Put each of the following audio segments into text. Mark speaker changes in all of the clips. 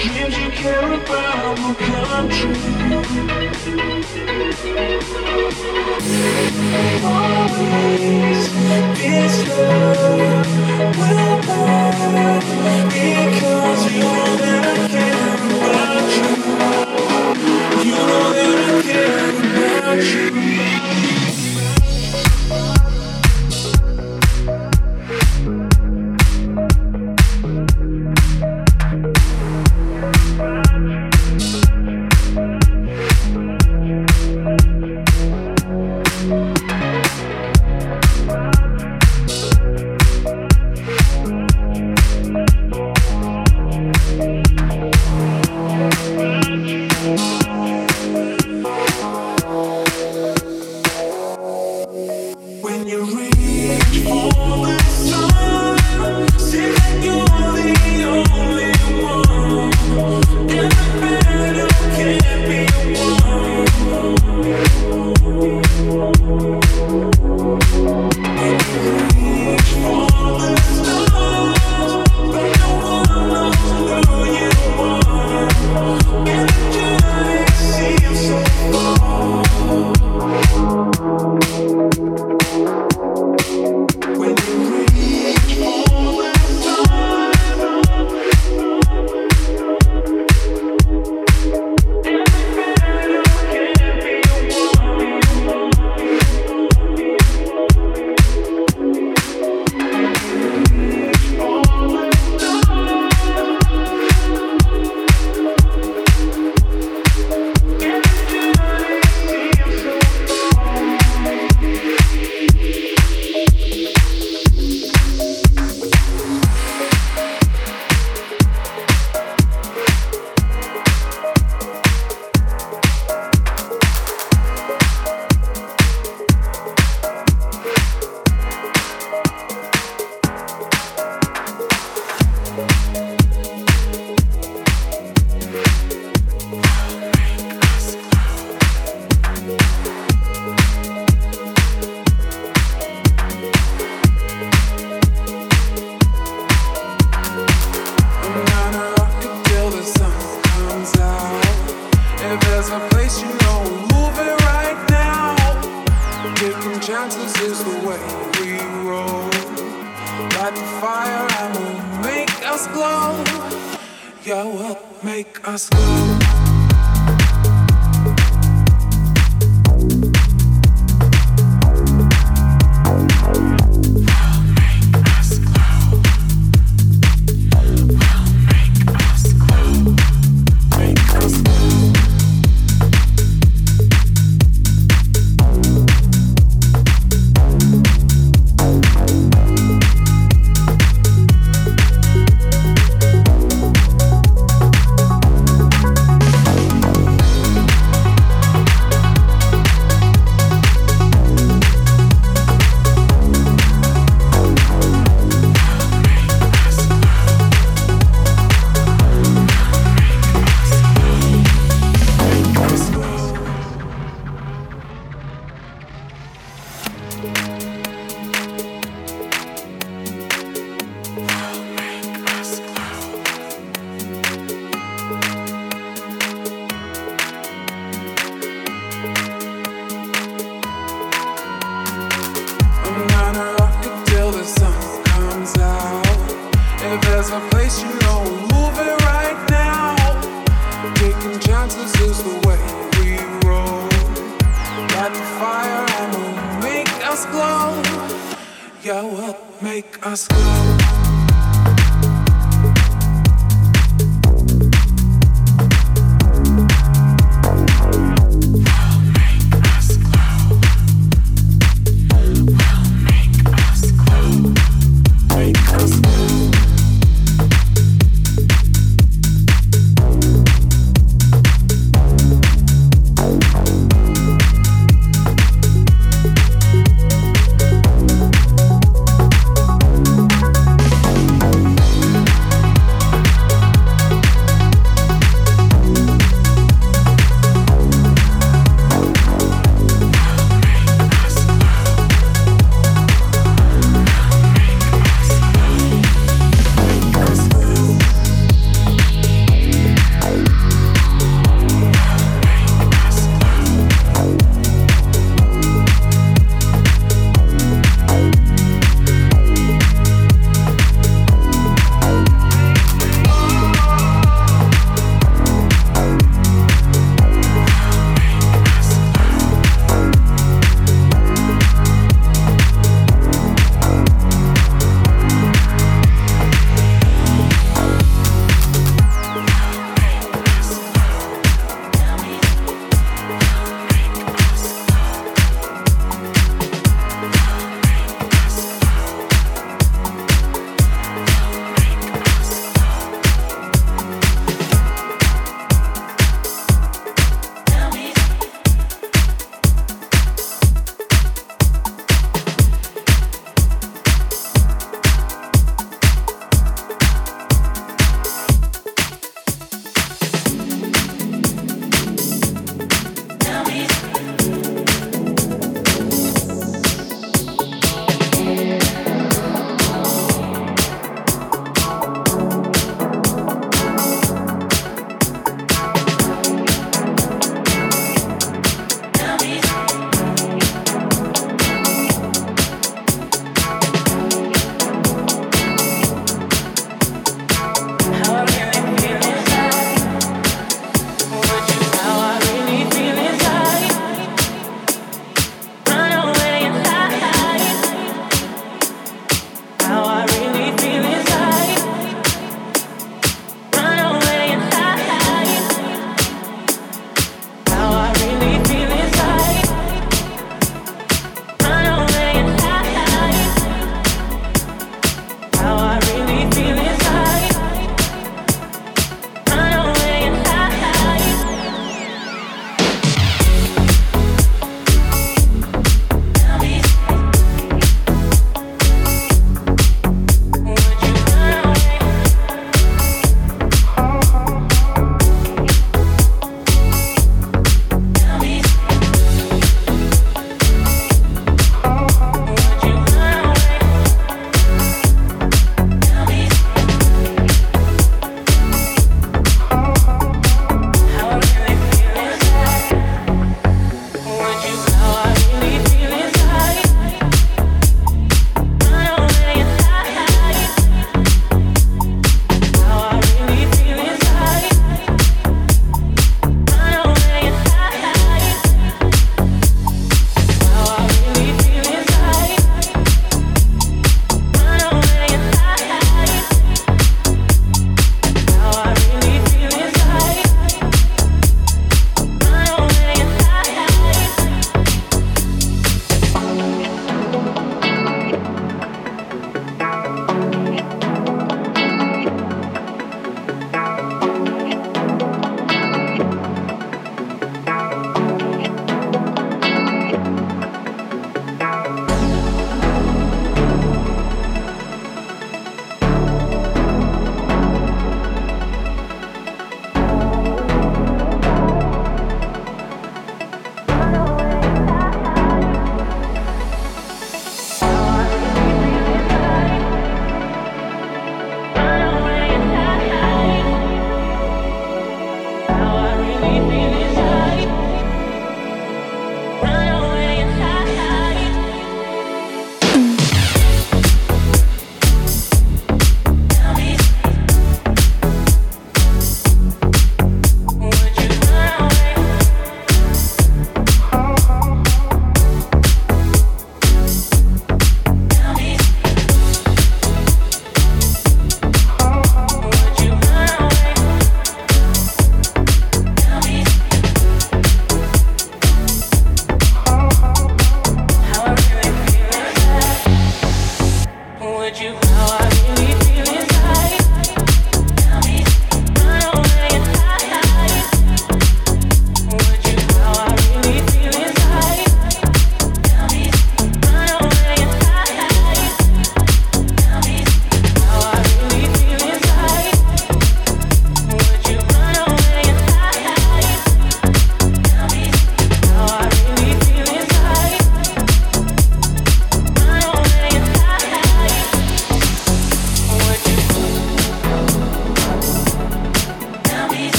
Speaker 1: Did you care about my country? Always this love will burn because you know that I care about you. You know that I care about you.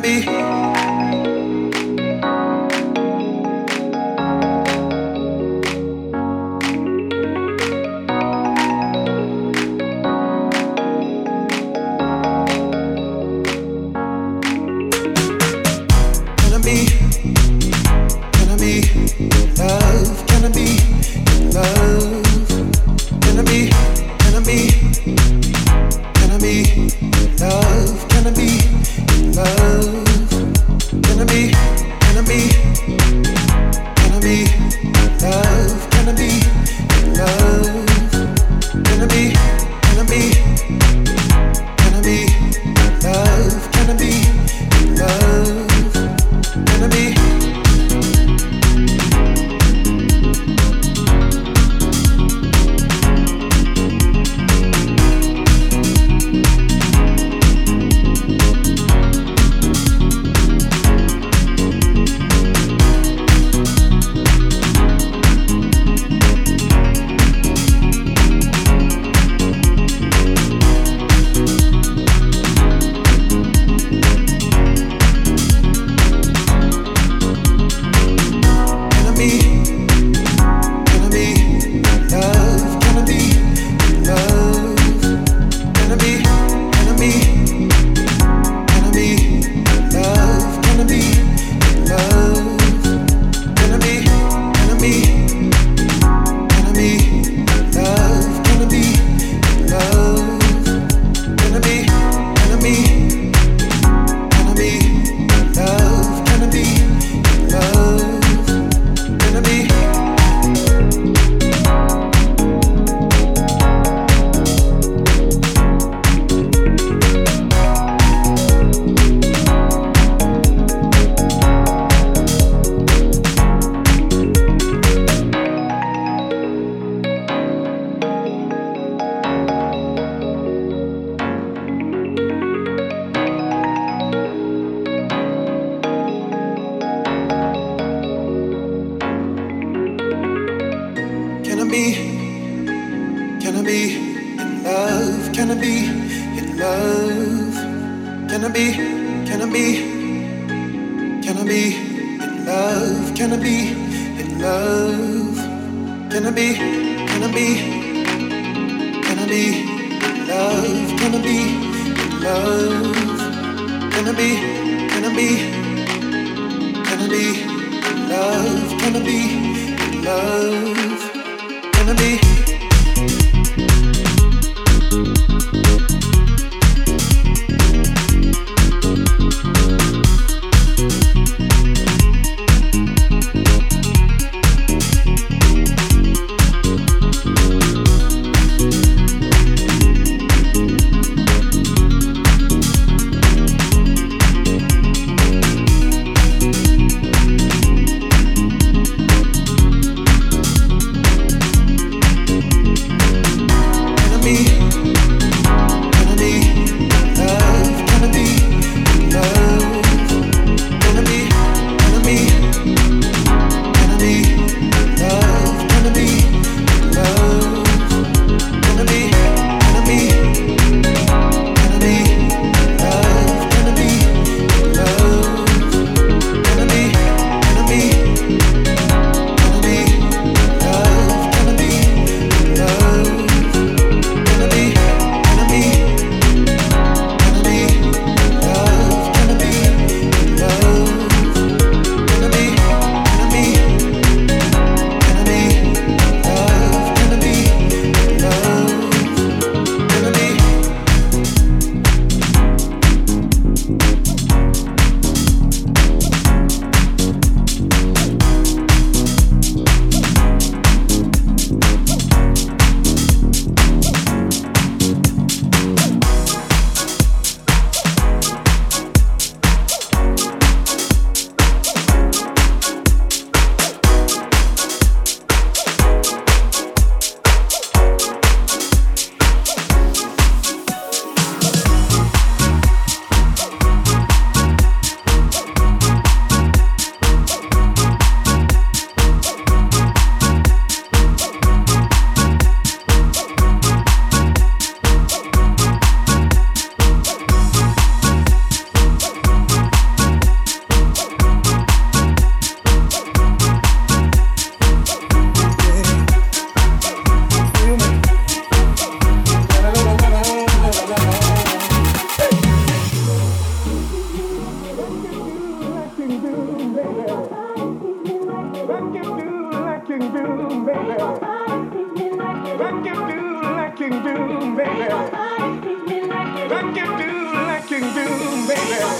Speaker 2: Be?
Speaker 3: Do, baby. Like you do, like you do, baby.